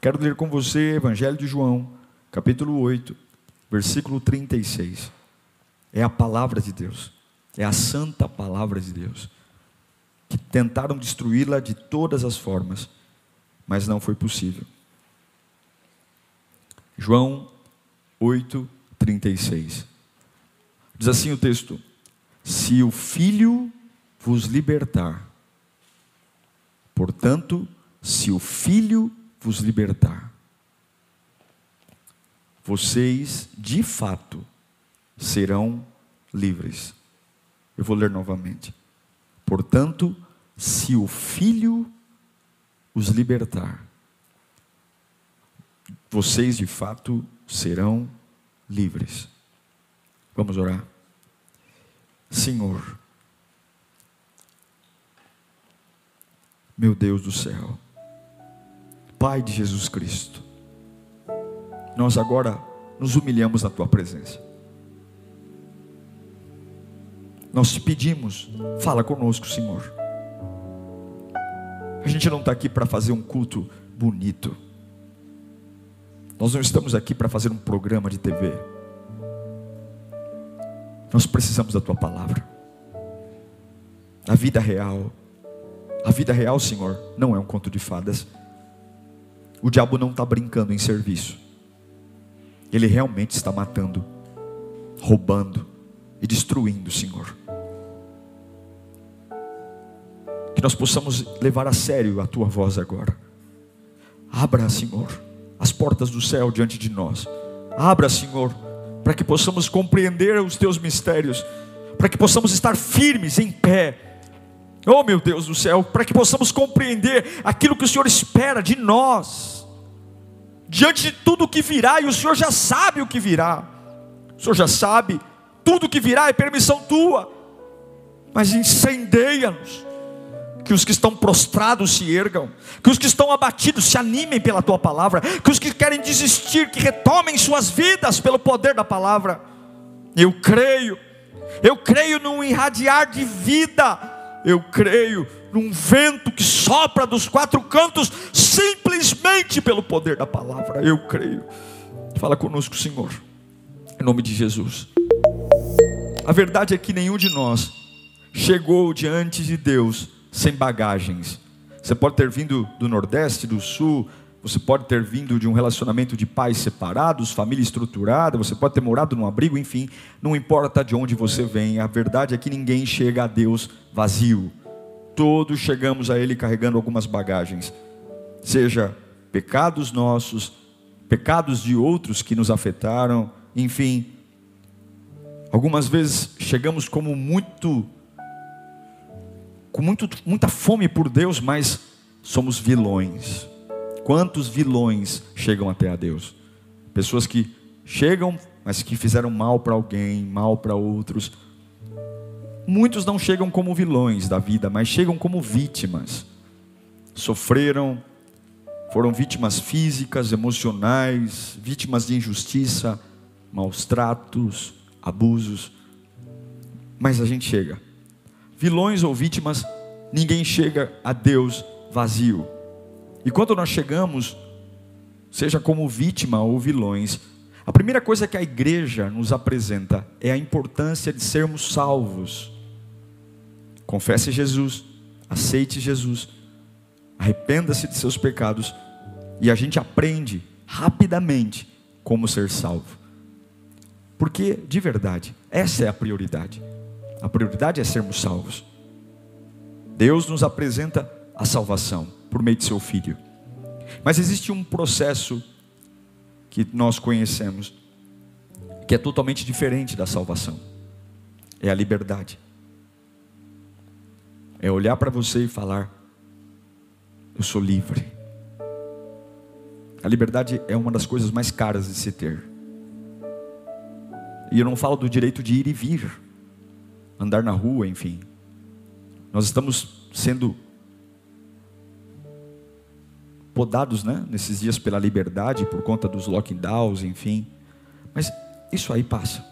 Quero ler com você Evangelho de João, capítulo 8, versículo 36. É a palavra de Deus, é a santa palavra de Deus, que tentaram destruí-la de todas as formas mas não foi possível. João 8, 36. Diz assim o texto: Se o Filho vos libertar, portanto, se o Filho vos libertar, vocês de fato serão livres. Eu vou ler novamente. Portanto, se o Filho os libertar, vocês de fato serão livres. Vamos orar. Senhor, meu Deus do céu, Pai de Jesus Cristo, nós agora nos humilhamos na tua presença. Nós pedimos, fala conosco, Senhor. A gente não está aqui para fazer um culto bonito. Nós não estamos aqui para fazer um programa de TV. Nós precisamos da tua palavra. A vida real. A vida real, Senhor, não é um conto de fadas. O diabo não está brincando em serviço. Ele realmente está matando, roubando e destruindo, Senhor. que nós possamos levar a sério a tua voz agora. Abra, Senhor, as portas do céu diante de nós. Abra, Senhor, para que possamos compreender os teus mistérios, para que possamos estar firmes em pé. Oh, meu Deus do céu, para que possamos compreender aquilo que o Senhor espera de nós, diante de tudo o que virá, e o Senhor já sabe o que virá, o Senhor já sabe, tudo o que virá é permissão tua, mas incendeia-nos, que os que estão prostrados se ergam, que os que estão abatidos se animem pela tua palavra, que os que querem desistir, que retomem suas vidas pelo poder da palavra. Eu creio, eu creio num irradiar de vida, eu creio num vento que sopra dos quatro cantos, simplesmente pelo poder da palavra. Eu creio. Fala conosco, Senhor, em nome de Jesus. A verdade é que nenhum de nós chegou diante de Deus sem bagagens. Você pode ter vindo do Nordeste, do Sul, você pode ter vindo de um relacionamento de pais separados, família estruturada, você pode ter morado num abrigo, enfim, não importa de onde você vem, a verdade é que ninguém chega a Deus vazio. Todos chegamos a Ele carregando algumas bagagens, seja pecados nossos, pecados de outros que nos afetaram, enfim. Algumas vezes chegamos como muito com muito, muita fome por Deus, mas somos vilões. Quantos vilões chegam até a Deus? Pessoas que chegam, mas que fizeram mal para alguém, mal para outros. Muitos não chegam como vilões da vida, mas chegam como vítimas. Sofreram, foram vítimas físicas, emocionais, vítimas de injustiça, maus tratos, abusos. Mas a gente chega vilões ou vítimas, ninguém chega a Deus vazio. E quando nós chegamos, seja como vítima ou vilões, a primeira coisa que a igreja nos apresenta é a importância de sermos salvos. Confesse Jesus, aceite Jesus, arrependa-se de seus pecados e a gente aprende rapidamente como ser salvo. Porque, de verdade, essa é a prioridade. A prioridade é sermos salvos. Deus nos apresenta a salvação por meio de seu filho. Mas existe um processo que nós conhecemos que é totalmente diferente da salvação. É a liberdade. É olhar para você e falar: Eu sou livre. A liberdade é uma das coisas mais caras de se ter. E eu não falo do direito de ir e vir, andar na rua, enfim. Nós estamos sendo podados, né, nesses dias pela liberdade, por conta dos lockdowns, enfim. Mas isso aí passa.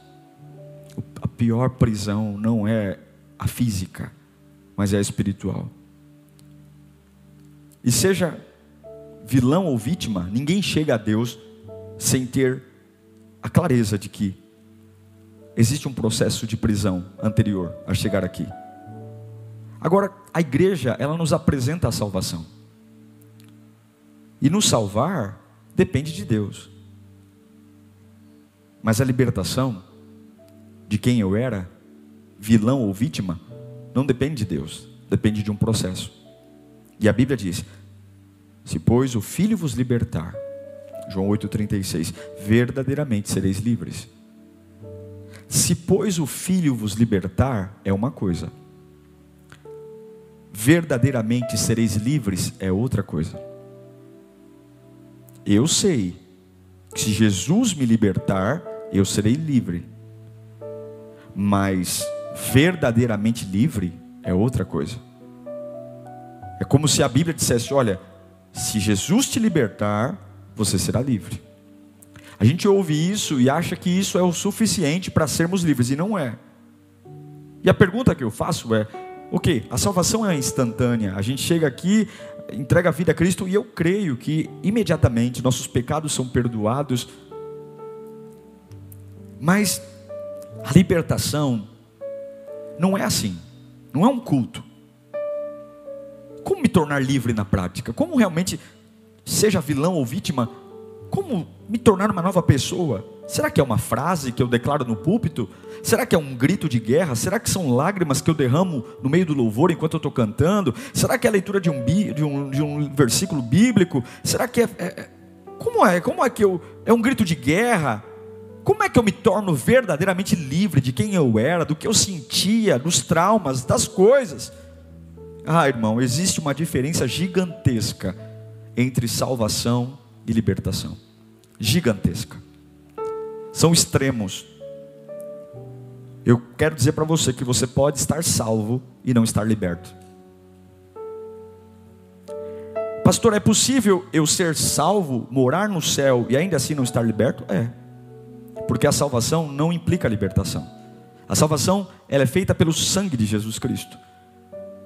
A pior prisão não é a física, mas é a espiritual. E seja vilão ou vítima, ninguém chega a Deus sem ter a clareza de que existe um processo de prisão anterior a chegar aqui. Agora, a igreja, ela nos apresenta a salvação. E nos salvar depende de Deus. Mas a libertação de quem eu era, vilão ou vítima, não depende de Deus, depende de um processo. E a Bíblia diz: Se pois o Filho vos libertar, João 8,36, verdadeiramente sereis livres. Se pois o Filho vos libertar, é uma coisa, verdadeiramente sereis livres, é outra coisa. Eu sei que se Jesus me libertar, eu serei livre. Mas verdadeiramente livre é outra coisa. É como se a Bíblia dissesse: olha, se Jesus te libertar, você será livre. A gente ouve isso e acha que isso é o suficiente para sermos livres, e não é. E a pergunta que eu faço é: ok, a salvação é instantânea, a gente chega aqui, entrega a vida a Cristo e eu creio que imediatamente nossos pecados são perdoados. Mas a libertação não é assim, não é um culto. Como me tornar livre na prática? Como realmente, seja vilão ou vítima, como me tornar uma nova pessoa? Será que é uma frase que eu declaro no púlpito? Será que é um grito de guerra? Será que são lágrimas que eu derramo no meio do louvor enquanto eu estou cantando? Será que é a leitura de um, de um, de um versículo bíblico? Será que é, é, é, Como é? Como é que eu. É um grito de guerra? Como é que eu me torno verdadeiramente livre de quem eu era, do que eu sentia, dos traumas, das coisas? Ah, irmão, existe uma diferença gigantesca entre salvação e libertação. Gigantesca são extremos. Eu quero dizer para você que você pode estar salvo e não estar liberto. Pastor, é possível eu ser salvo, morar no céu e ainda assim não estar liberto? É. Porque a salvação não implica a libertação. A salvação ela é feita pelo sangue de Jesus Cristo.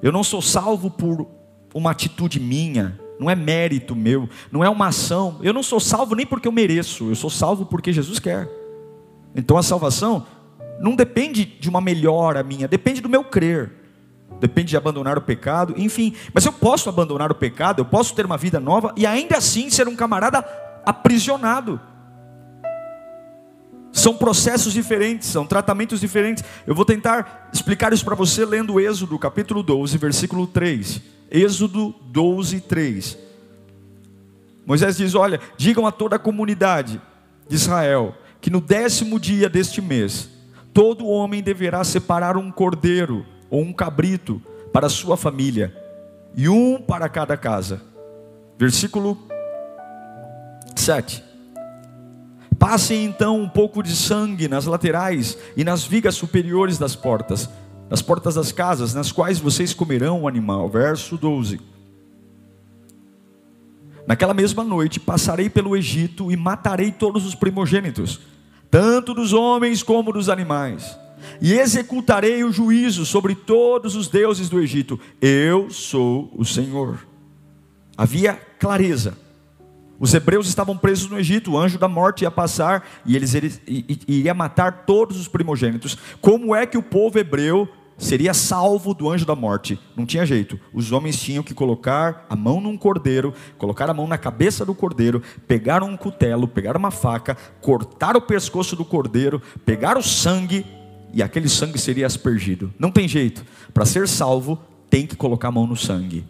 Eu não sou salvo por uma atitude minha, não é mérito meu, não é uma ação. Eu não sou salvo nem porque eu mereço, eu sou salvo porque Jesus quer. Então a salvação não depende de uma melhora minha, depende do meu crer. Depende de abandonar o pecado, enfim. Mas eu posso abandonar o pecado, eu posso ter uma vida nova e ainda assim ser um camarada aprisionado. São processos diferentes, são tratamentos diferentes. Eu vou tentar explicar isso para você lendo Êxodo, capítulo 12, versículo 3. Êxodo 12, 3. Moisés diz: Olha, digam a toda a comunidade de Israel que no décimo dia deste mês, todo homem deverá separar um cordeiro ou um cabrito para sua família, e um para cada casa. Versículo 7. Passem então um pouco de sangue nas laterais e nas vigas superiores das portas, nas portas das casas, nas quais vocês comerão o animal. Verso 12. Naquela mesma noite passarei pelo Egito e matarei todos os primogênitos tanto dos homens como dos animais, e executarei o juízo sobre todos os deuses do Egito. Eu sou o Senhor. Havia clareza. Os hebreus estavam presos no Egito, o anjo da morte ia passar e eles, iria matar todos os primogênitos. Como é que o povo hebreu seria salvo do anjo da morte. Não tinha jeito. Os homens tinham que colocar a mão num cordeiro, colocar a mão na cabeça do cordeiro, pegar um cutelo, pegar uma faca, cortar o pescoço do cordeiro, pegar o sangue e aquele sangue seria aspergido. Não tem jeito. Para ser salvo, tem que colocar a mão no sangue.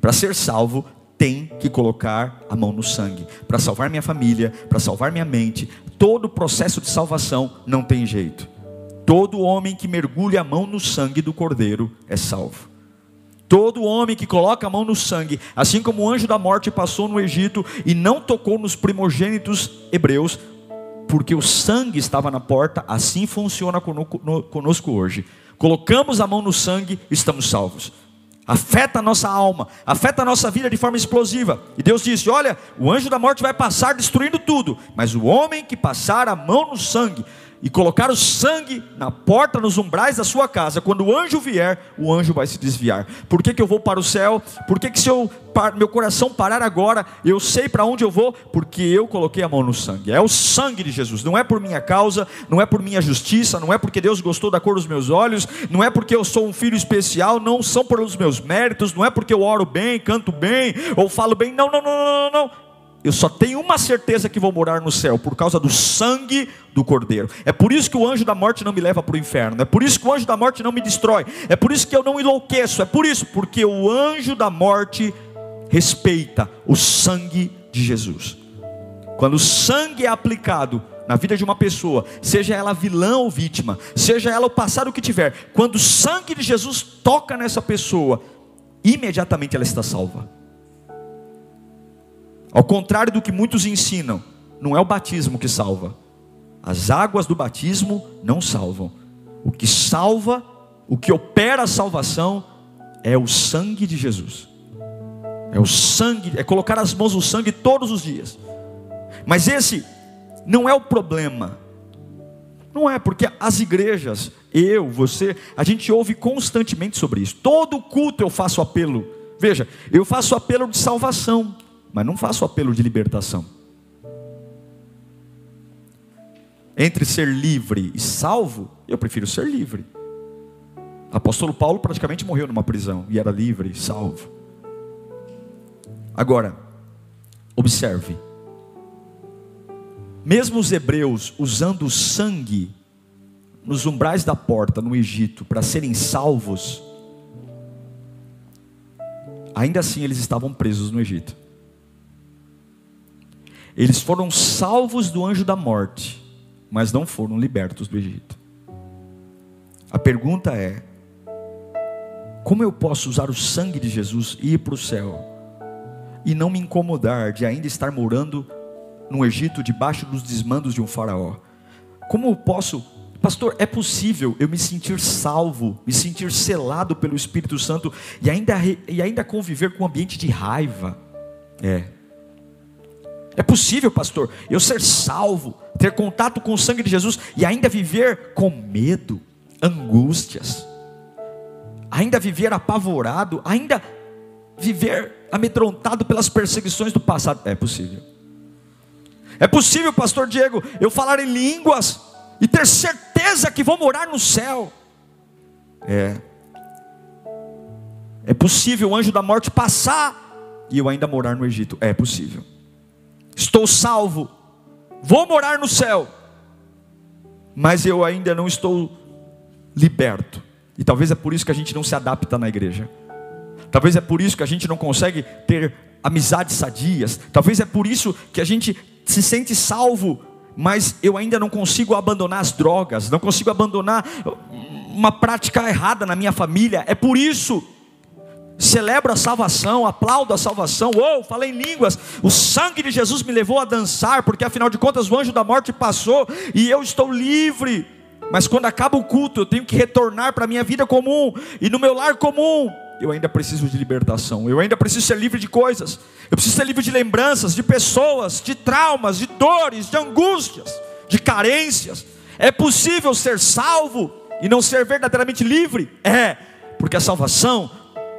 Para ser salvo, tem que colocar a mão no sangue. Para salvar minha família, para salvar minha mente, todo o processo de salvação não tem jeito. Todo homem que mergulha a mão no sangue do cordeiro é salvo. Todo homem que coloca a mão no sangue, assim como o anjo da morte passou no Egito e não tocou nos primogênitos hebreus, porque o sangue estava na porta, assim funciona conosco hoje. Colocamos a mão no sangue, estamos salvos. Afeta a nossa alma, afeta a nossa vida de forma explosiva. E Deus disse: Olha, o anjo da morte vai passar destruindo tudo, mas o homem que passar a mão no sangue, e colocar o sangue na porta, nos umbrais da sua casa, quando o anjo vier, o anjo vai se desviar. Por que, que eu vou para o céu? Por que, que se eu, meu coração parar agora, eu sei para onde eu vou? Porque eu coloquei a mão no sangue. É o sangue de Jesus, não é por minha causa, não é por minha justiça, não é porque Deus gostou da cor dos meus olhos, não é porque eu sou um filho especial, não são pelos meus méritos, não é porque eu oro bem, canto bem, ou falo bem, não, não, não, não, não eu só tenho uma certeza que vou morar no céu, por causa do sangue do Cordeiro. É por isso que o anjo da morte não me leva para o inferno, é por isso que o anjo da morte não me destrói, é por isso que eu não enlouqueço, é por isso, porque o anjo da morte respeita o sangue de Jesus. Quando o sangue é aplicado na vida de uma pessoa, seja ela vilã ou vítima, seja ela o passado que tiver, quando o sangue de Jesus toca nessa pessoa, imediatamente ela está salva. Ao contrário do que muitos ensinam, não é o batismo que salva. As águas do batismo não salvam. O que salva, o que opera a salvação é o sangue de Jesus. É o sangue, é colocar as mãos no sangue todos os dias. Mas esse não é o problema. Não é, porque as igrejas, eu, você, a gente ouve constantemente sobre isso. Todo culto eu faço apelo. Veja, eu faço apelo de salvação mas não faço apelo de libertação. Entre ser livre e salvo, eu prefiro ser livre. Apóstolo Paulo praticamente morreu numa prisão e era livre, salvo. Agora, observe. Mesmo os hebreus usando o sangue nos umbrais da porta no Egito para serem salvos, ainda assim eles estavam presos no Egito. Eles foram salvos do anjo da morte, mas não foram libertos do Egito. A pergunta é: como eu posso usar o sangue de Jesus e ir para o céu e não me incomodar de ainda estar morando no Egito debaixo dos desmandos de um faraó? Como eu posso, pastor, é possível eu me sentir salvo, me sentir selado pelo Espírito Santo e ainda, e ainda conviver com um ambiente de raiva? É, é possível, pastor, eu ser salvo, ter contato com o sangue de Jesus e ainda viver com medo, angústias, ainda viver apavorado, ainda viver amedrontado pelas perseguições do passado. É possível. É possível, pastor Diego, eu falar em línguas e ter certeza que vou morar no céu. É. É possível o anjo da morte passar e eu ainda morar no Egito. É possível estou salvo, vou morar no céu, mas eu ainda não estou liberto. E talvez é por isso que a gente não se adapta na igreja. Talvez é por isso que a gente não consegue ter amizades sadias. Talvez é por isso que a gente se sente salvo, mas eu ainda não consigo abandonar as drogas, não consigo abandonar uma prática errada na minha família. É por isso celebro a salvação, aplaudo a salvação, ou falei em línguas, o sangue de Jesus me levou a dançar, porque afinal de contas o anjo da morte passou e eu estou livre. Mas quando acaba o culto, eu tenho que retornar para a minha vida comum e no meu lar comum. Eu ainda preciso de libertação, eu ainda preciso ser livre de coisas, eu preciso ser livre de lembranças, de pessoas, de traumas, de dores, de angústias, de carências. É possível ser salvo e não ser verdadeiramente livre? É, porque a salvação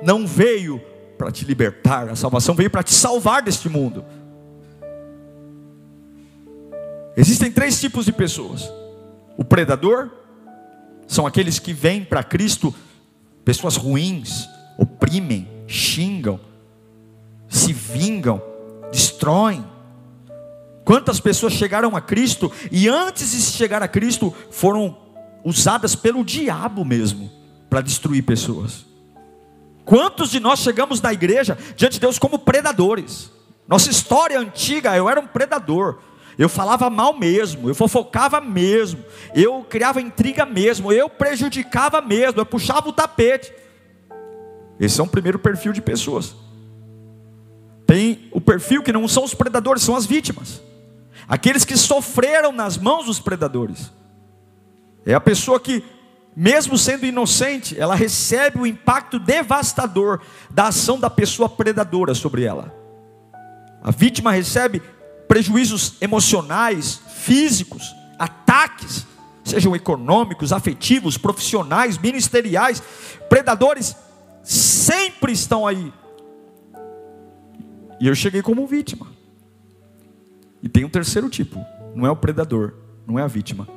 não veio para te libertar, a salvação veio para te salvar deste mundo. Existem três tipos de pessoas: o predador, são aqueles que vêm para Cristo, pessoas ruins, oprimem, xingam, se vingam, destroem. Quantas pessoas chegaram a Cristo e antes de chegar a Cristo foram usadas pelo diabo mesmo para destruir pessoas? Quantos de nós chegamos na igreja diante de Deus como predadores? Nossa história antiga, eu era um predador. Eu falava mal mesmo, eu fofocava mesmo, eu criava intriga mesmo, eu prejudicava mesmo, eu puxava o tapete. Esse é um primeiro perfil de pessoas. Tem o perfil que não são os predadores, são as vítimas. Aqueles que sofreram nas mãos dos predadores. É a pessoa que, mesmo sendo inocente, ela recebe o impacto devastador da ação da pessoa predadora sobre ela. A vítima recebe prejuízos emocionais, físicos, ataques, sejam econômicos, afetivos, profissionais, ministeriais. Predadores sempre estão aí. E eu cheguei como vítima. E tem um terceiro tipo: não é o predador, não é a vítima,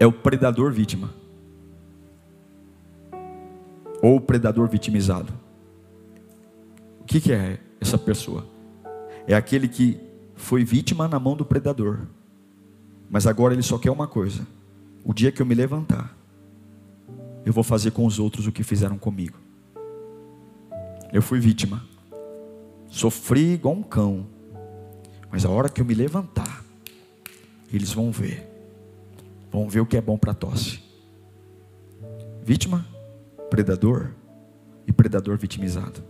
é o predador vítima. Ou o predador vitimizado. O que, que é essa pessoa? É aquele que foi vítima na mão do predador, mas agora ele só quer uma coisa: o dia que eu me levantar, eu vou fazer com os outros o que fizeram comigo. Eu fui vítima, sofri igual um cão, mas a hora que eu me levantar, eles vão ver, vão ver o que é bom para tosse. Vítima, predador e predador vitimizado.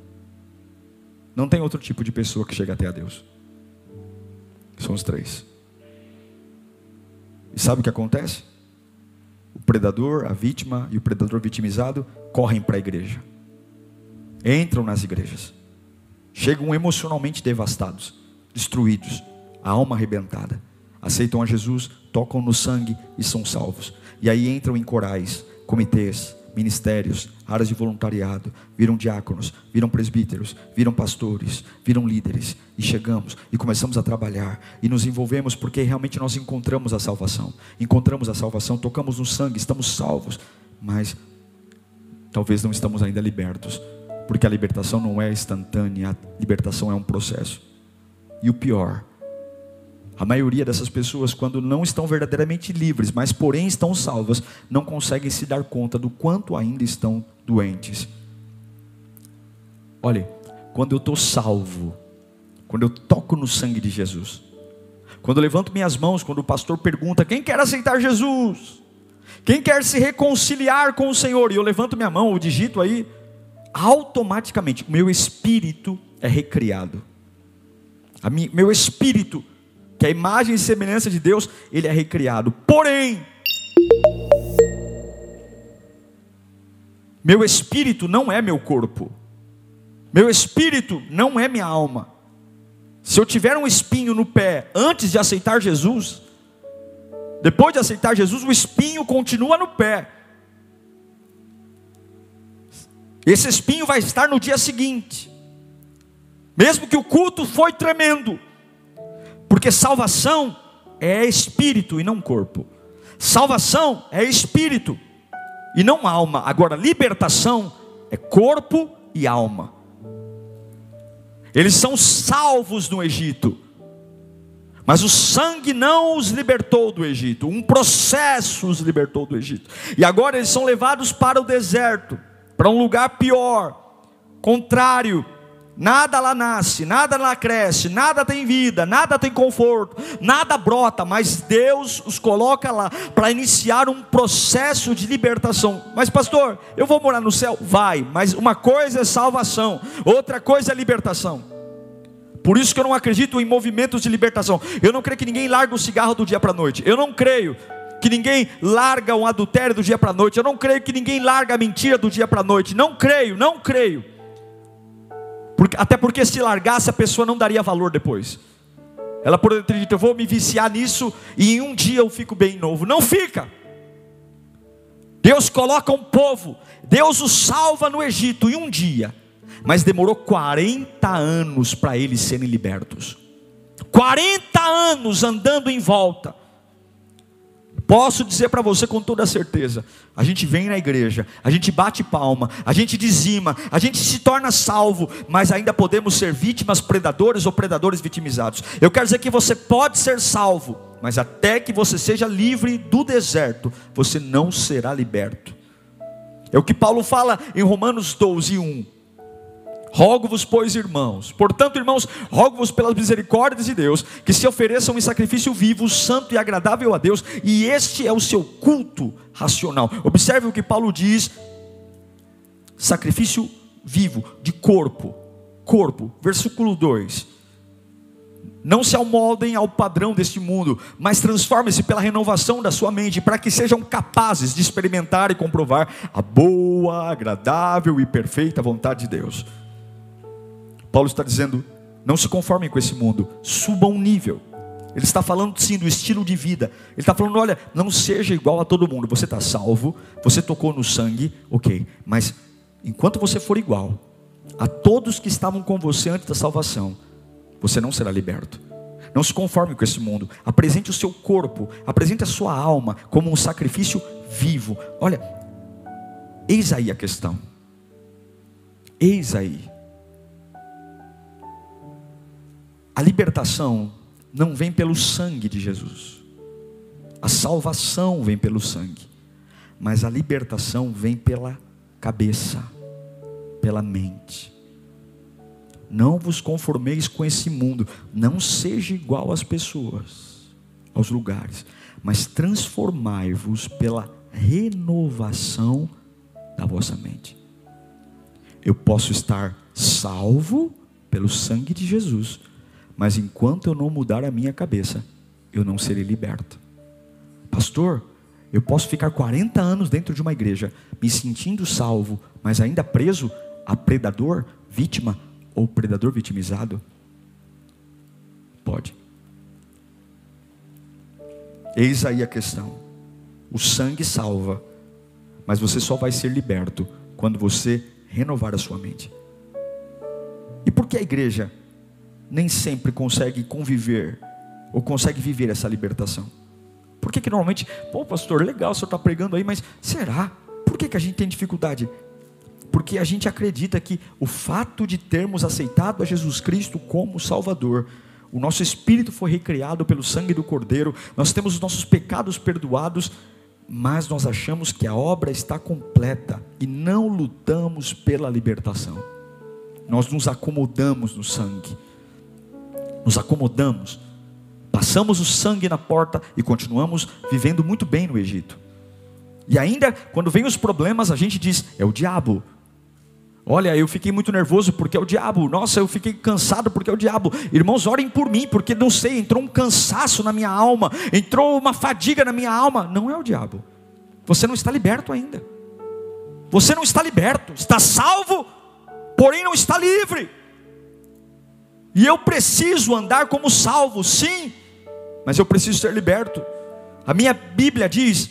Não tem outro tipo de pessoa que chega até a Deus. São os três. E sabe o que acontece? O predador, a vítima e o predador vitimizado correm para a igreja. Entram nas igrejas. Chegam emocionalmente devastados, destruídos, a alma arrebentada. Aceitam a Jesus, tocam no sangue e são salvos. E aí entram em corais, comitês, ministérios, áreas de voluntariado, viram diáconos, viram presbíteros, viram pastores, viram líderes, e chegamos e começamos a trabalhar e nos envolvemos porque realmente nós encontramos a salvação. Encontramos a salvação, tocamos no sangue, estamos salvos, mas talvez não estamos ainda libertos, porque a libertação não é instantânea, a libertação é um processo. E o pior, a maioria dessas pessoas, quando não estão verdadeiramente livres, mas porém estão salvas, não conseguem se dar conta do quanto ainda estão doentes. Olhe, quando eu estou salvo, quando eu toco no sangue de Jesus, quando eu levanto minhas mãos, quando o pastor pergunta: quem quer aceitar Jesus? Quem quer se reconciliar com o Senhor? E eu levanto minha mão, o digito aí, automaticamente, meu espírito é recriado. Meu espírito que a imagem e semelhança de Deus, ele é recriado. Porém, meu espírito não é meu corpo. Meu espírito não é minha alma. Se eu tiver um espinho no pé antes de aceitar Jesus, depois de aceitar Jesus, o espinho continua no pé. Esse espinho vai estar no dia seguinte. Mesmo que o culto foi tremendo, porque salvação é espírito e não corpo. Salvação é espírito e não alma. Agora, libertação é corpo e alma. Eles são salvos no Egito, mas o sangue não os libertou do Egito, um processo os libertou do Egito. E agora eles são levados para o deserto, para um lugar pior, contrário Nada lá nasce, nada lá cresce, nada tem vida, nada tem conforto, nada brota, mas Deus os coloca lá para iniciar um processo de libertação. Mas, pastor, eu vou morar no céu? Vai, mas uma coisa é salvação, outra coisa é libertação. Por isso que eu não acredito em movimentos de libertação. Eu não creio que ninguém larga o cigarro do dia para a noite. Eu não creio que ninguém larga um adultério do dia para a noite. Eu não creio que ninguém larga a mentira do dia para a noite. Não creio, não creio. Porque, até porque se largasse a pessoa não daria valor depois. Ela ter dito, eu vou me viciar nisso e em um dia eu fico bem novo. Não fica. Deus coloca um povo, Deus o salva no Egito em um dia, mas demorou 40 anos para eles serem libertos. 40 anos andando em volta. Posso dizer para você com toda certeza: a gente vem na igreja, a gente bate palma, a gente dizima, a gente se torna salvo, mas ainda podemos ser vítimas predadores ou predadores vitimizados. Eu quero dizer que você pode ser salvo, mas até que você seja livre do deserto, você não será liberto. É o que Paulo fala em Romanos 12, 1. Rogo-vos, pois, irmãos, portanto, irmãos, rogo-vos pelas misericórdias de Deus, que se ofereçam em sacrifício vivo, santo e agradável a Deus, e este é o seu culto racional. Observe o que Paulo diz: sacrifício vivo, de corpo. Corpo. Versículo 2. Não se amoldem ao padrão deste mundo, mas transformem-se pela renovação da sua mente, para que sejam capazes de experimentar e comprovar a boa, agradável e perfeita vontade de Deus. Paulo está dizendo: não se conformem com esse mundo, subam um nível. Ele está falando sim do estilo de vida. Ele está falando: olha, não seja igual a todo mundo. Você está salvo, você tocou no sangue, ok, mas enquanto você for igual a todos que estavam com você antes da salvação, você não será liberto. Não se conforme com esse mundo. Apresente o seu corpo, apresente a sua alma como um sacrifício vivo. Olha, eis aí a questão. Eis aí. A libertação não vem pelo sangue de Jesus. A salvação vem pelo sangue. Mas a libertação vem pela cabeça, pela mente. Não vos conformeis com esse mundo, não seja igual às pessoas, aos lugares, mas transformai-vos pela renovação da vossa mente. Eu posso estar salvo pelo sangue de Jesus, mas enquanto eu não mudar a minha cabeça, eu não serei liberto. Pastor, eu posso ficar 40 anos dentro de uma igreja, me sentindo salvo, mas ainda preso a predador, vítima ou predador vitimizado? Pode. Eis aí a questão. O sangue salva, mas você só vai ser liberto quando você renovar a sua mente. E por que a igreja nem sempre consegue conviver ou consegue viver essa libertação? Por que, que normalmente, pô, pastor, legal, o senhor está pregando aí, mas será? Por que, que a gente tem dificuldade? porque a gente acredita que o fato de termos aceitado a Jesus Cristo como Salvador, o nosso espírito foi recriado pelo sangue do Cordeiro, nós temos os nossos pecados perdoados, mas nós achamos que a obra está completa e não lutamos pela libertação. Nós nos acomodamos no sangue, nos acomodamos, passamos o sangue na porta e continuamos vivendo muito bem no Egito. E ainda, quando vem os problemas, a gente diz: é o diabo, Olha, eu fiquei muito nervoso porque é o diabo. Nossa, eu fiquei cansado porque é o diabo. Irmãos, orem por mim, porque não sei, entrou um cansaço na minha alma, entrou uma fadiga na minha alma. Não é o diabo. Você não está liberto ainda. Você não está liberto, está salvo, porém não está livre. E eu preciso andar como salvo, sim, mas eu preciso ser liberto. A minha Bíblia diz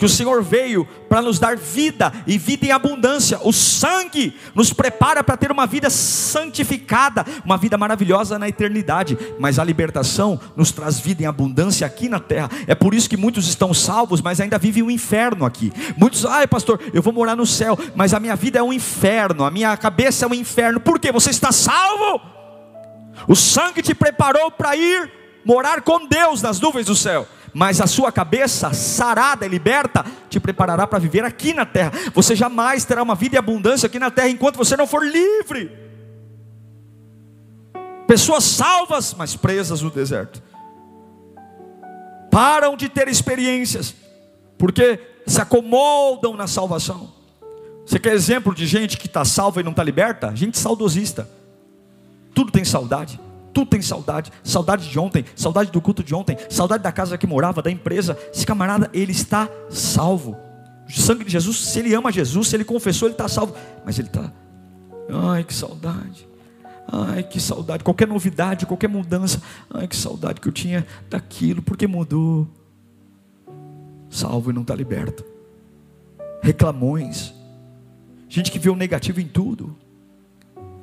que o Senhor veio para nos dar vida e vida em abundância. O sangue nos prepara para ter uma vida santificada, uma vida maravilhosa na eternidade. Mas a libertação nos traz vida em abundância aqui na terra. É por isso que muitos estão salvos, mas ainda vivem o um inferno aqui. Muitos, ai pastor, eu vou morar no céu, mas a minha vida é um inferno, a minha cabeça é um inferno. Por quê? Você está salvo. O sangue te preparou para ir morar com Deus nas nuvens do céu mas a sua cabeça sarada e liberta te preparará para viver aqui na terra. Você jamais terá uma vida em abundância aqui na terra enquanto você não for livre. Pessoas salvas, mas presas no deserto. Param de ter experiências, porque se acomodam na salvação. Você quer exemplo de gente que está salva e não está liberta? Gente saudosista. Tudo tem saudade. Tu tem saudade, saudade de ontem, saudade do culto de ontem, saudade da casa que morava, da empresa. Esse camarada, ele está salvo. O sangue de Jesus, se ele ama Jesus, se ele confessou, ele está salvo. Mas ele está, ai que saudade, ai que saudade. Qualquer novidade, qualquer mudança, ai que saudade que eu tinha daquilo, porque mudou. Salvo e não está liberto. Reclamões, gente que vê o negativo em tudo,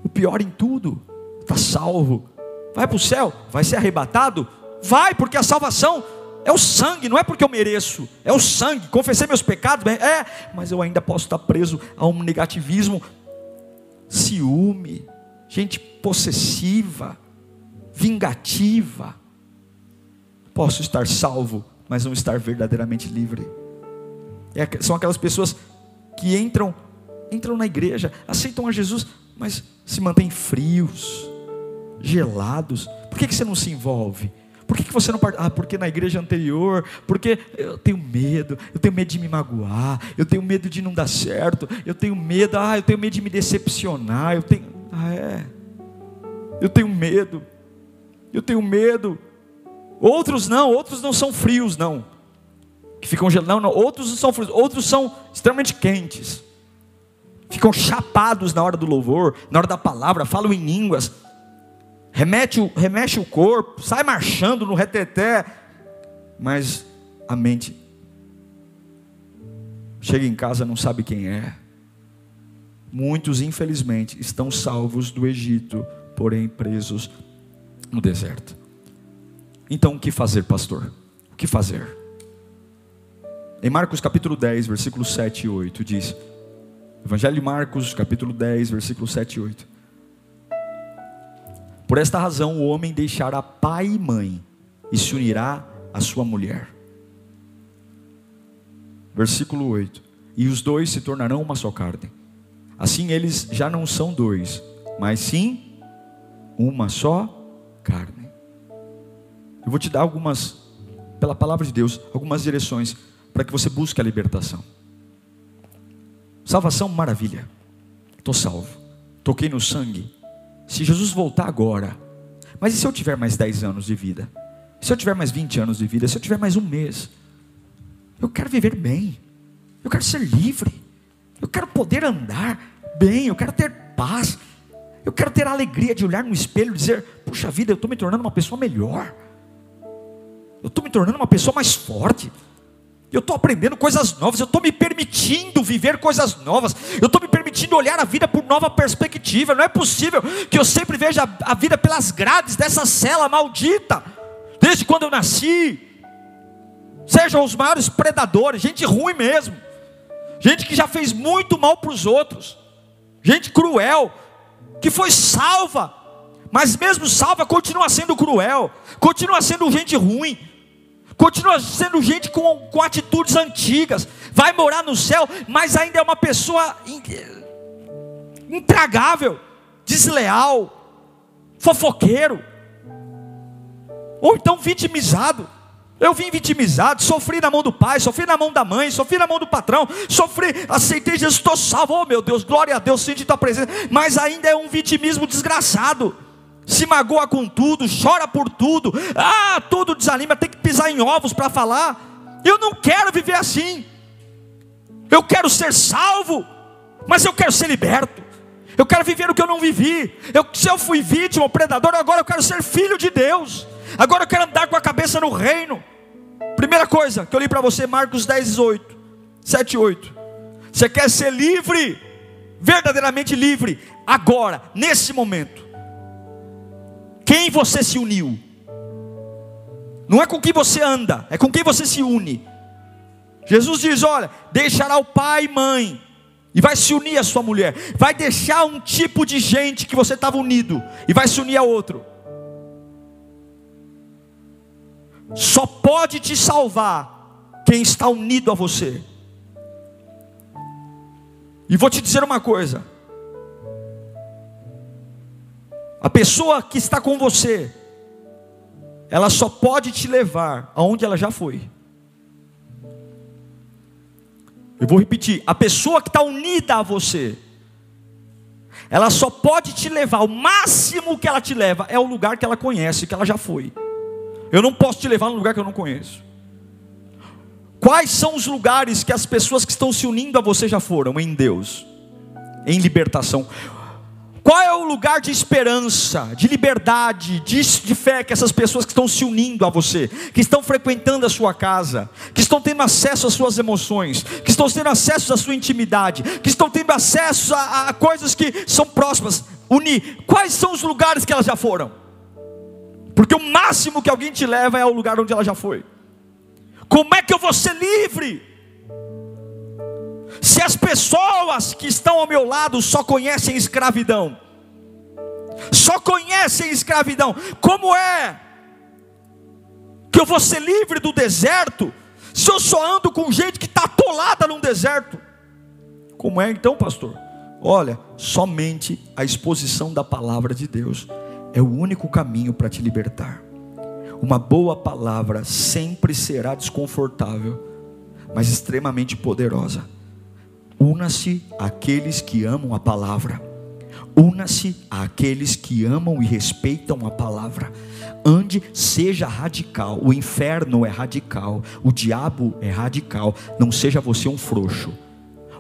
o pior em tudo, está salvo Vai para o céu? Vai ser arrebatado? Vai, porque a salvação é o sangue, não é porque eu mereço, é o sangue. Confessei meus pecados, é, mas eu ainda posso estar preso a um negativismo, ciúme, gente possessiva, vingativa. Posso estar salvo, mas não estar verdadeiramente livre. É, são aquelas pessoas que entram, entram na igreja, aceitam a Jesus, mas se mantêm frios gelados. Por que, que você não se envolve? Por que, que você não participa? Ah, porque na igreja anterior, porque eu tenho medo, eu tenho medo de me magoar, eu tenho medo de não dar certo, eu tenho medo, ah, eu tenho medo de me decepcionar, eu tenho. Ah, é. Eu tenho medo. Eu tenho medo. Outros não, outros não são frios, não. Que ficam gelados. Não, não, outros não são frios, outros são extremamente quentes. Ficam chapados na hora do louvor, na hora da palavra, falam em línguas remete, remexe o corpo, sai marchando no reteté, mas a mente chega em casa não sabe quem é. Muitos, infelizmente, estão salvos do Egito, porém presos no deserto. Então, o que fazer, pastor? O que fazer? Em Marcos capítulo 10, versículos 7 e 8, diz: Evangelho de Marcos, capítulo 10, versículo 7 e 8. Por esta razão, o homem deixará pai e mãe e se unirá à sua mulher. Versículo 8: E os dois se tornarão uma só carne. Assim eles já não são dois, mas sim uma só carne. Eu vou te dar algumas, pela palavra de Deus, algumas direções para que você busque a libertação. Salvação, maravilha. Estou salvo. Toquei no sangue, se Jesus voltar agora, mas e se eu tiver mais 10 anos de vida? Se eu tiver mais 20 anos de vida? Se eu tiver mais um mês? Eu quero viver bem. Eu quero ser livre. Eu quero poder andar bem. Eu quero ter paz. Eu quero ter a alegria de olhar no espelho e dizer: Puxa vida, eu estou me tornando uma pessoa melhor. Eu estou me tornando uma pessoa mais forte. Eu estou aprendendo coisas novas, eu estou me permitindo viver coisas novas, eu estou me permitindo olhar a vida por nova perspectiva. Não é possível que eu sempre veja a vida pelas grades dessa cela maldita, desde quando eu nasci. Sejam os maiores predadores, gente ruim mesmo, gente que já fez muito mal para os outros, gente cruel, que foi salva, mas mesmo salva continua sendo cruel, continua sendo gente ruim continua sendo gente com, com atitudes antigas, vai morar no céu, mas ainda é uma pessoa intragável, desleal, fofoqueiro, ou então vitimizado. Eu vim vitimizado, sofri na mão do pai, sofri na mão da mãe, sofri na mão do patrão, sofri, aceitei Jesus, estou salvo, oh meu Deus, glória a Deus, sinto tua presença, mas ainda é um vitimismo desgraçado se magoa com tudo, chora por tudo, ah, tudo desanima, tem que pisar em ovos para falar. Eu não quero viver assim. Eu quero ser salvo, mas eu quero ser liberto. Eu quero viver o que eu não vivi. Eu, se eu fui vítima ou predador, agora eu quero ser filho de Deus. Agora eu quero andar com a cabeça no reino. Primeira coisa que eu li para você, Marcos 10, 8, 7 8. Você quer ser livre, verdadeiramente livre, agora, nesse momento. Quem você se uniu? Não é com quem você anda, é com quem você se une. Jesus diz: Olha, deixará o pai e mãe, e vai se unir à sua mulher, vai deixar um tipo de gente que você estava unido, e vai se unir a outro. Só pode te salvar quem está unido a você. E vou te dizer uma coisa: A pessoa que está com você, ela só pode te levar aonde ela já foi. Eu vou repetir: a pessoa que está unida a você, ela só pode te levar, o máximo que ela te leva é o lugar que ela conhece, que ela já foi. Eu não posso te levar num lugar que eu não conheço. Quais são os lugares que as pessoas que estão se unindo a você já foram? Em Deus, em libertação. Qual é o lugar de esperança, de liberdade, de, de, fé que essas pessoas que estão se unindo a você, que estão frequentando a sua casa, que estão tendo acesso às suas emoções, que estão tendo acesso à sua intimidade, que estão tendo acesso a, a coisas que são próximas, unir? Quais são os lugares que elas já foram? Porque o máximo que alguém te leva é ao lugar onde ela já foi. Como é que eu vou ser livre? Se as pessoas que estão ao meu lado só conhecem escravidão, só conhecem escravidão, como é que eu vou ser livre do deserto, se eu só ando com gente que está atolada num deserto? Como é então, pastor? Olha, somente a exposição da palavra de Deus é o único caminho para te libertar. Uma boa palavra sempre será desconfortável, mas extremamente poderosa. Una-se àqueles que amam a palavra. Una-se àqueles que amam e respeitam a palavra. Ande, seja radical. O inferno é radical, o diabo é radical. Não seja você um frouxo.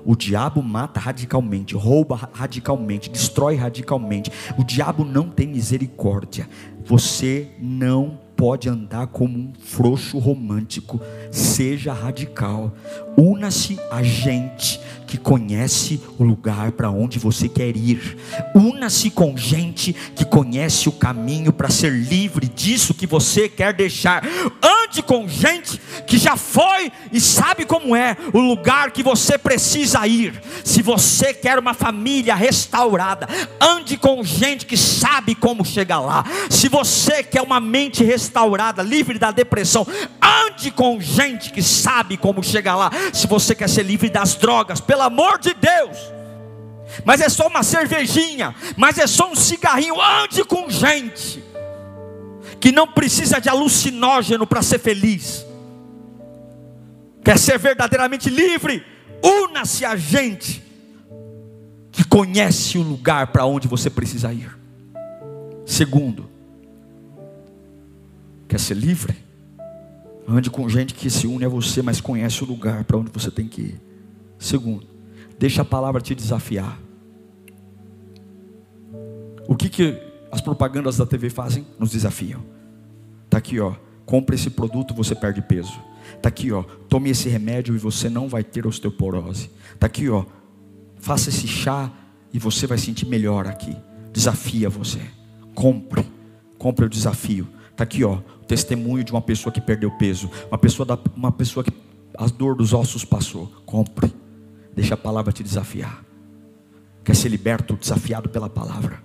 O diabo mata radicalmente, rouba radicalmente, destrói radicalmente. O diabo não tem misericórdia. Você não pode andar como um frouxo romântico. Seja radical. Una-se a gente que conhece o lugar para onde você quer ir. Una-se com gente que conhece o caminho para ser livre disso que você quer deixar. Ande com gente que já foi e sabe como é o lugar que você precisa ir. Se você quer uma família restaurada, ande com gente que sabe como chegar lá. Se você quer uma mente restaurada, livre da depressão, ande com gente que sabe como chegar lá. Se você quer ser livre das drogas, pelo amor de Deus. Mas é só uma cervejinha, mas é só um cigarrinho. Ande com gente que não precisa de alucinógeno para ser feliz. Quer ser verdadeiramente livre? Una-se a gente que conhece o lugar para onde você precisa ir. Segundo, quer ser livre? Ande com gente que se une a você, mas conhece o lugar para onde você tem que ir. Segundo, deixa a palavra te desafiar. O que, que as propagandas da TV fazem? Nos desafiam. Está aqui, ó. Compre esse produto, você perde peso. Está aqui, ó. Tome esse remédio e você não vai ter osteoporose. Está aqui, ó. Faça esse chá e você vai sentir melhor aqui. Desafia você. Compre. Compre o desafio. Está aqui, ó. O testemunho de uma pessoa que perdeu peso. Uma pessoa, da, uma pessoa que a dor dos ossos passou. Compre. Deixa a palavra te desafiar. Quer ser liberto, desafiado pela palavra.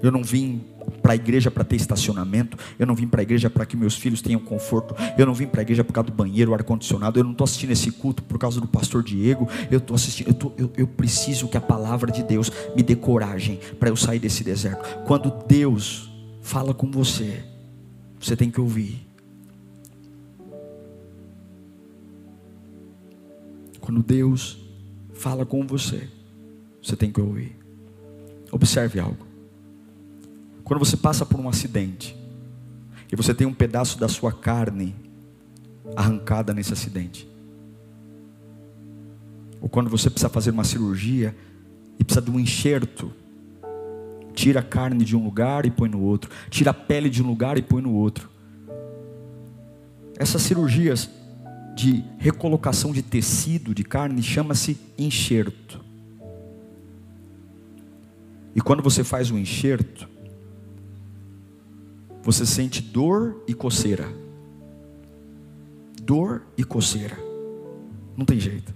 Eu não vim para a igreja para ter estacionamento. Eu não vim para a igreja para que meus filhos tenham conforto. Eu não vim para a igreja por causa do banheiro, ar condicionado. Eu não estou assistindo esse culto por causa do pastor Diego. Eu estou assistindo. Eu, tô, eu, eu preciso que a palavra de Deus me dê coragem para eu sair desse deserto. Quando Deus fala com você, você tem que ouvir. Quando Deus fala com você, você tem que ouvir. Observe algo. Quando você passa por um acidente e você tem um pedaço da sua carne arrancada nesse acidente, ou quando você precisa fazer uma cirurgia e precisa de um enxerto, tira a carne de um lugar e põe no outro, tira a pele de um lugar e põe no outro. Essas cirurgias de recolocação de tecido de carne chama-se enxerto. E quando você faz um enxerto, você sente dor e coceira. Dor e coceira. Não tem jeito.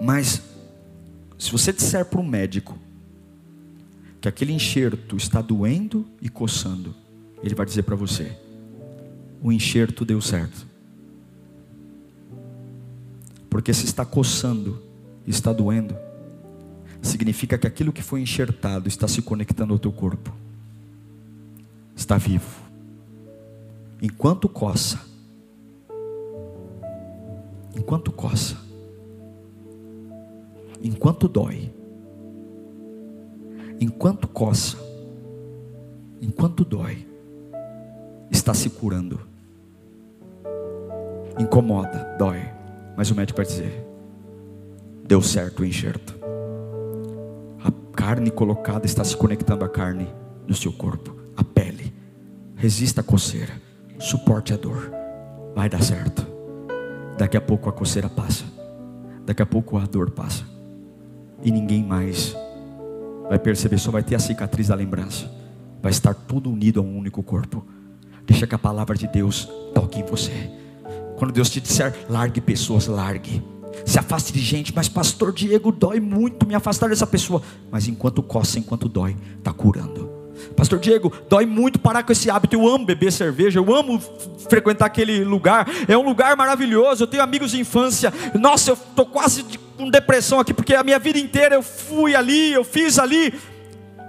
Mas, se você disser para um médico que aquele enxerto está doendo e coçando, ele vai dizer para você: o enxerto deu certo. Porque se está coçando está doendo, significa que aquilo que foi enxertado está se conectando ao teu corpo. Está vivo. Enquanto coça, enquanto coça, enquanto dói, enquanto coça, enquanto dói, está se curando. Incomoda, dói, mas o médico vai dizer: deu certo o enxerto. A carne colocada está se conectando à carne do seu corpo, a pele. Resista à coceira, suporte a dor, vai dar certo. Daqui a pouco a coceira passa, daqui a pouco a dor passa, e ninguém mais vai perceber, só vai ter a cicatriz da lembrança, vai estar tudo unido a um único corpo. Deixa que a palavra de Deus toque em você. Quando Deus te disser, largue pessoas, largue. Se afaste de gente, mas pastor Diego, dói muito me afastar dessa pessoa. Mas enquanto coça, enquanto dói, está curando. Pastor Diego, dói muito parar com esse hábito. Eu amo beber cerveja, eu amo frequentar aquele lugar. É um lugar maravilhoso. Eu tenho amigos de infância. Nossa, eu estou quase com depressão aqui, porque a minha vida inteira eu fui ali, eu fiz ali.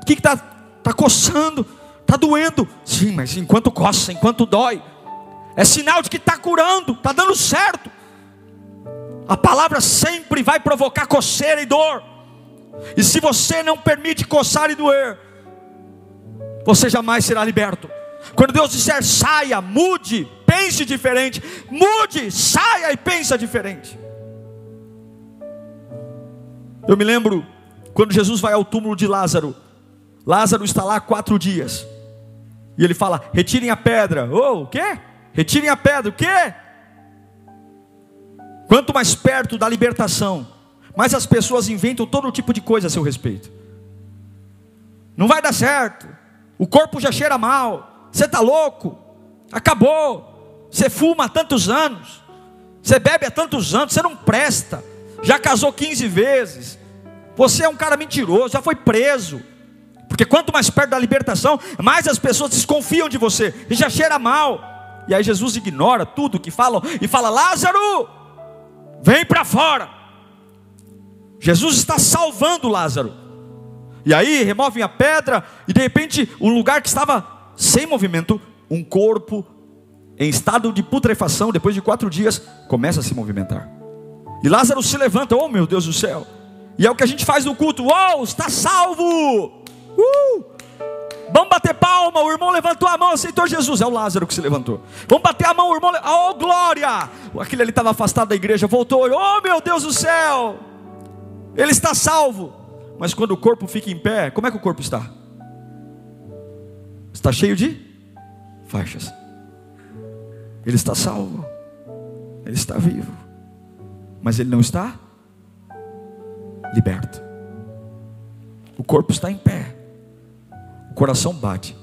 O que está tá coçando? Está doendo. Sim, mas enquanto coça, enquanto dói. É sinal de que está curando, está dando certo. A palavra sempre vai provocar coceira e dor. E se você não permite coçar e doer, você jamais será liberto. Quando Deus disser saia, mude, pense diferente, mude, saia e pensa diferente. Eu me lembro quando Jesus vai ao túmulo de Lázaro. Lázaro está lá quatro dias. E ele fala: retirem a pedra. Oh, o quê? Retirem a pedra. O quê? Quanto mais perto da libertação, mais as pessoas inventam todo tipo de coisa a seu respeito. Não vai dar certo. O corpo já cheira mal. Você está louco? Acabou. Você fuma há tantos anos. Você bebe há tantos anos. Você não presta já casou 15 vezes, você é um cara mentiroso, já foi preso. Porque quanto mais perto da libertação, mais as pessoas desconfiam de você e já cheira mal. E aí Jesus ignora tudo que falam e fala: Lázaro, vem para fora. Jesus está salvando Lázaro. E aí removem a pedra e de repente um lugar que estava sem movimento, um corpo em estado de putrefação, depois de quatro dias, começa a se movimentar. E Lázaro se levanta, oh meu Deus do céu. E é o que a gente faz no culto, oh, está salvo. Uh! Vamos bater palma, o irmão levantou a mão, aceitou Jesus. É o Lázaro que se levantou. Vamos bater a mão, o irmão, oh glória! Aquele ali estava afastado da igreja, voltou, oh meu Deus do céu, ele está salvo. Mas quando o corpo fica em pé, como é que o corpo está? Está cheio de faixas. Ele está salvo, ele está vivo mas ele não está liberto. O corpo está em pé, coração bate,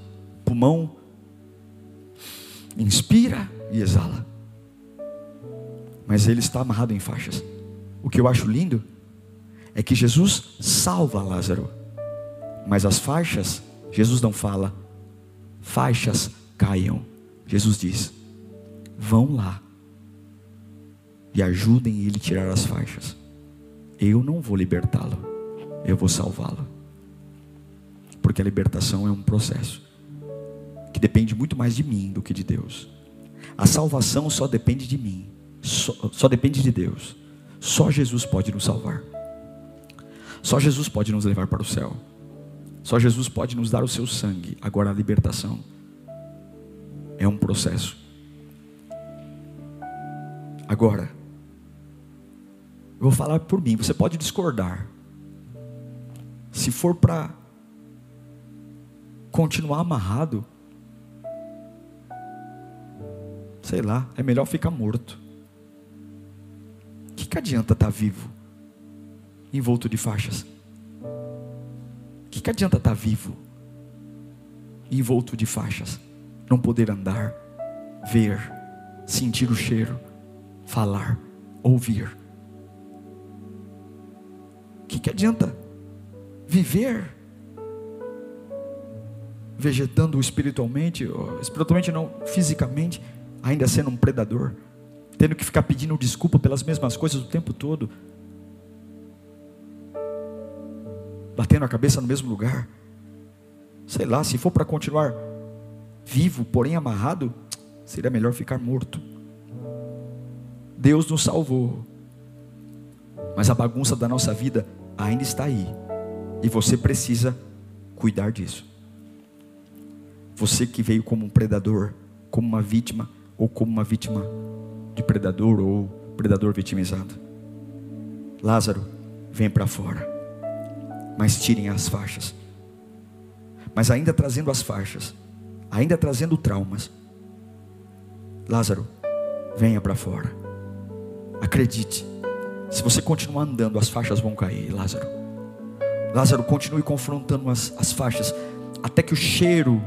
pulmão inspira e exala, mas ele está amarrado em faixas. O que eu acho lindo é que Jesus salva Lázaro, mas as faixas, Jesus não fala, faixas caiam. Jesus diz: vão lá e ajudem ele a tirar as faixas. Eu não vou libertá-lo, eu vou salvá-lo. Porque a libertação é um processo que depende muito mais de mim do que de Deus. A salvação só depende de mim, só, só depende de Deus. Só Jesus pode nos salvar. Só Jesus pode nos levar para o céu. Só Jesus pode nos dar o seu sangue. Agora a libertação é um processo. Agora, eu vou falar por mim, você pode discordar. Se for para continuar amarrado, sei lá, é melhor ficar morto. O que, que adianta estar tá vivo, envolto de faixas? O que, que adianta estar tá vivo, envolto de faixas? Não poder andar, ver, sentir o cheiro, falar, ouvir que, que adianta viver vegetando espiritualmente, espiritualmente não, fisicamente, ainda sendo um predador, tendo que ficar pedindo desculpa pelas mesmas coisas o tempo todo, batendo a cabeça no mesmo lugar. Sei lá, se for para continuar vivo, porém amarrado, seria melhor ficar morto. Deus nos salvou, mas a bagunça da nossa vida ainda está aí. E você precisa cuidar disso. Você que veio como um predador, como uma vítima, ou como uma vítima de predador, ou predador vitimizado. Lázaro, vem para fora. Mas tirem as faixas. Mas ainda trazendo as faixas, ainda trazendo traumas. Lázaro, venha para fora. Acredite se você continuar andando, as faixas vão cair, Lázaro. Lázaro, continue confrontando as, as faixas, até que o cheiro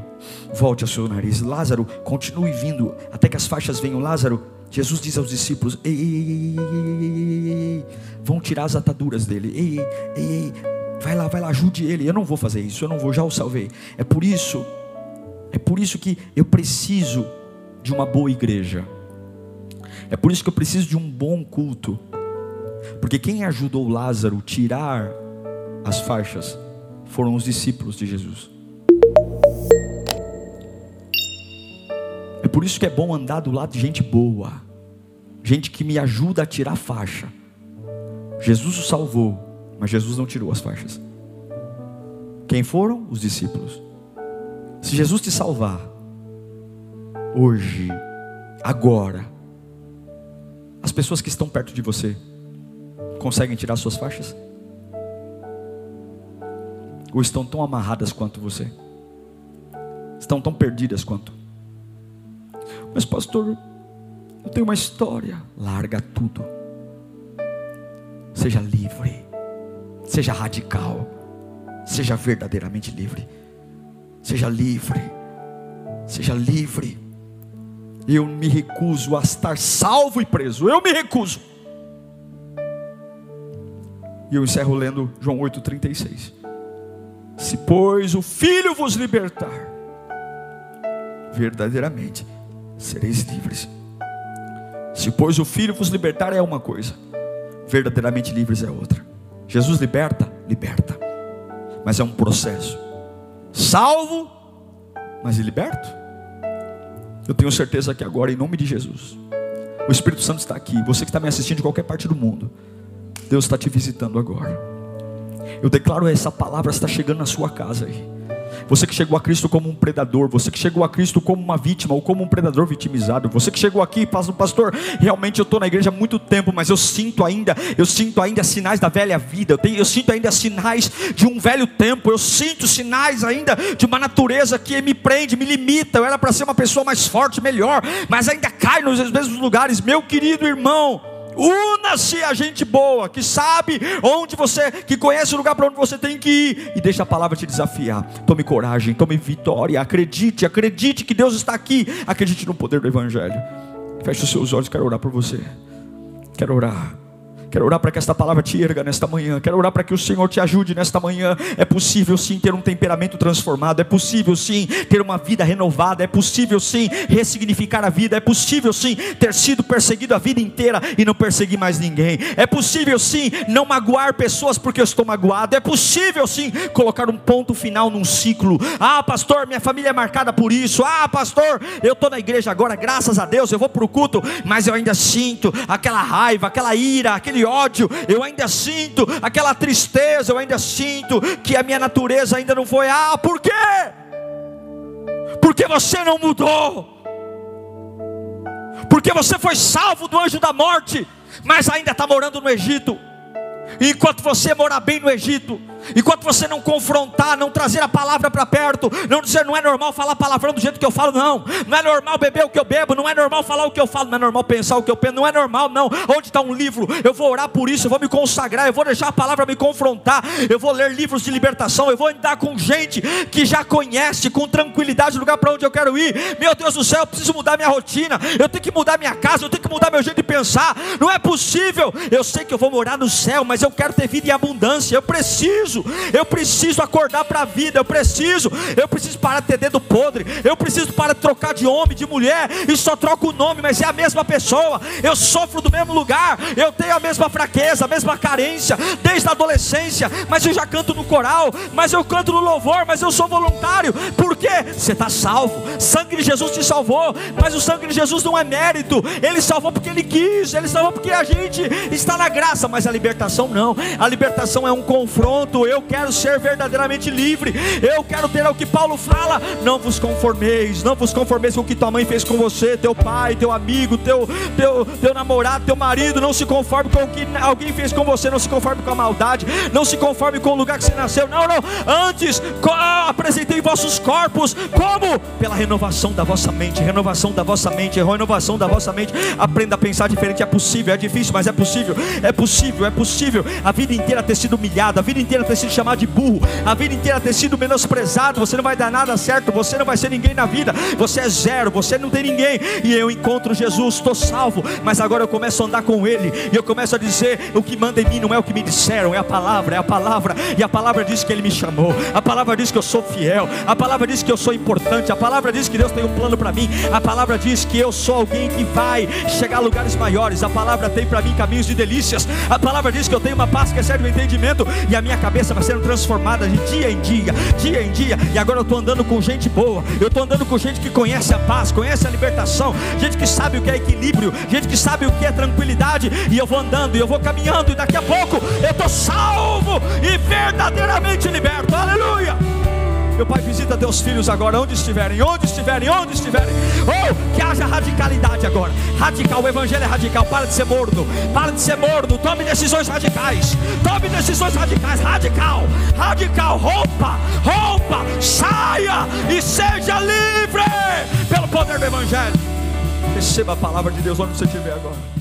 volte ao seu nariz. Lázaro, continue vindo, até que as faixas venham. Lázaro, Jesus diz aos discípulos: ei, ei, ei, vão tirar as ataduras dele. Ei, vai lá, vai lá, ajude ele. Eu não vou fazer isso, eu não vou, já o salvei. É por isso, é por isso que eu preciso de uma boa igreja. É por isso que eu preciso de um bom culto. Porque quem ajudou Lázaro a tirar as faixas foram os discípulos de Jesus. Por isso que é bom andar do lado de gente boa, gente que me ajuda a tirar faixa. Jesus o salvou, mas Jesus não tirou as faixas. Quem foram? Os discípulos. Se Jesus te salvar, hoje, agora, as pessoas que estão perto de você conseguem tirar suas faixas? Ou estão tão amarradas quanto você? Estão tão perdidas quanto? Mas, pastor, eu tenho uma história. Larga tudo. Seja livre. Seja radical. Seja verdadeiramente livre. Seja livre. Seja livre. Eu me recuso a estar salvo e preso. Eu me recuso. E eu encerro lendo João 8,36. Se, pois, o Filho vos libertar, verdadeiramente sereis livres. Se, pois, o Filho vos libertar é uma coisa, verdadeiramente livres é outra. Jesus liberta, liberta, mas é um processo. Salvo, mas liberto. Eu tenho certeza que agora, em nome de Jesus, o Espírito Santo está aqui. Você que está me assistindo de qualquer parte do mundo, Deus está te visitando agora. Eu declaro essa palavra está chegando na sua casa aí. Você que chegou a Cristo como um predador, você que chegou a Cristo como uma vítima ou como um predador vitimizado, você que chegou aqui, pastor, realmente eu estou na igreja há muito tempo, mas eu sinto ainda, eu sinto ainda sinais da velha vida, eu, tenho, eu sinto ainda sinais de um velho tempo, eu sinto sinais ainda de uma natureza que me prende, me limita. Eu era para ser uma pessoa mais forte, melhor, mas ainda cai nos mesmos lugares, meu querido irmão. Una-se a gente boa, que sabe onde você, que conhece o lugar para onde você tem que ir, e deixa a palavra te desafiar. Tome coragem, tome vitória, acredite, acredite que Deus está aqui, acredite no poder do Evangelho. Feche os seus olhos, quero orar por você. Quero orar. Quero orar para que esta palavra te erga nesta manhã. Quero orar para que o Senhor te ajude nesta manhã. É possível sim ter um temperamento transformado. É possível sim ter uma vida renovada. É possível sim ressignificar a vida. É possível sim ter sido perseguido a vida inteira e não perseguir mais ninguém. É possível sim não magoar pessoas porque eu estou magoado. É possível sim colocar um ponto final num ciclo. Ah, pastor, minha família é marcada por isso. Ah, pastor, eu estou na igreja agora, graças a Deus, eu vou para o culto, mas eu ainda sinto aquela raiva, aquela ira, aquele aquele ódio, eu ainda sinto aquela tristeza, eu ainda sinto que a minha natureza ainda não foi. Ah, por quê? Porque você não mudou. Porque você foi salvo do anjo da morte, mas ainda está morando no Egito. E enquanto você morar bem no Egito, Enquanto você não confrontar, não trazer a palavra para perto, não dizer não é normal falar palavrão do jeito que eu falo, não. Não é normal beber o que eu bebo, não é normal falar o que eu falo, não é normal pensar o que eu penso, não é normal, não. Onde está um livro? Eu vou orar por isso, eu vou me consagrar, eu vou deixar a palavra me confrontar, eu vou ler livros de libertação, eu vou andar com gente que já conhece com tranquilidade o lugar para onde eu quero ir. Meu Deus do céu, eu preciso mudar minha rotina, eu tenho que mudar minha casa, eu tenho que mudar meu jeito de pensar. Não é possível. Eu sei que eu vou morar no céu, mas eu quero ter vida em abundância. Eu preciso preciso, eu preciso acordar para a vida, eu preciso, eu preciso parar de ter dedo podre, eu preciso parar de trocar de homem, de mulher, e só troco o nome, mas é a mesma pessoa, eu sofro do mesmo lugar, eu tenho a mesma fraqueza, a mesma carência, desde a adolescência, mas eu já canto no coral, mas eu canto no louvor, mas eu sou voluntário, porque você está salvo, sangue de Jesus te salvou, mas o sangue de Jesus não é mérito, ele salvou porque ele quis, ele salvou porque a gente está na graça, mas a libertação não, a libertação é um confronto, eu quero ser verdadeiramente livre, eu quero ter o que Paulo fala: não vos conformeis, não vos conformeis com o que tua mãe fez com você, teu pai, teu amigo, teu, teu, teu namorado, teu marido, não se conforme com o que alguém fez com você, não se conforme com a maldade, não se conforme com o lugar que você nasceu, não, não, antes apresentei vossos corpos, como? Pela renovação da vossa mente, renovação da vossa mente, renovação da vossa mente, aprenda a pensar diferente, é possível, é difícil, mas é possível, é possível, é possível, a vida inteira ter sido humilhada, a vida inteira ter sido chamado de burro, a vida inteira ter sido menosprezado, você não vai dar nada certo, você não vai ser ninguém na vida, você é zero, você não tem ninguém. E eu encontro Jesus, estou salvo, mas agora eu começo a andar com Ele, e eu começo a dizer: o que manda em mim não é o que me disseram, é a palavra, é a palavra, e a palavra diz que Ele me chamou, a palavra diz que eu sou fiel, a palavra diz que eu sou importante, a palavra diz que Deus tem um plano para mim, a palavra diz que eu sou alguém que vai chegar a lugares maiores, a palavra tem para mim caminhos de delícias, a palavra diz que eu tenho uma paz que excede o entendimento, e a minha cabeça cabeça vai sendo transformada de dia em dia, dia em dia. E agora eu estou andando com gente boa, eu estou andando com gente que conhece a paz, conhece a libertação, gente que sabe o que é equilíbrio, gente que sabe o que é tranquilidade. E eu vou andando, e eu vou caminhando, e daqui a pouco eu estou salvo e verdadeiramente liberto. Aleluia! Meu Pai, visita teus filhos agora, onde estiverem, onde estiverem, onde estiverem. Oh, que haja radicalidade agora. Radical, o Evangelho é radical. Para de ser morno, para de ser morno. Tome decisões radicais. Tome decisões radicais. Radical, radical. Roupa, roupa. Saia e seja livre pelo poder do Evangelho. Receba a palavra de Deus onde você estiver agora.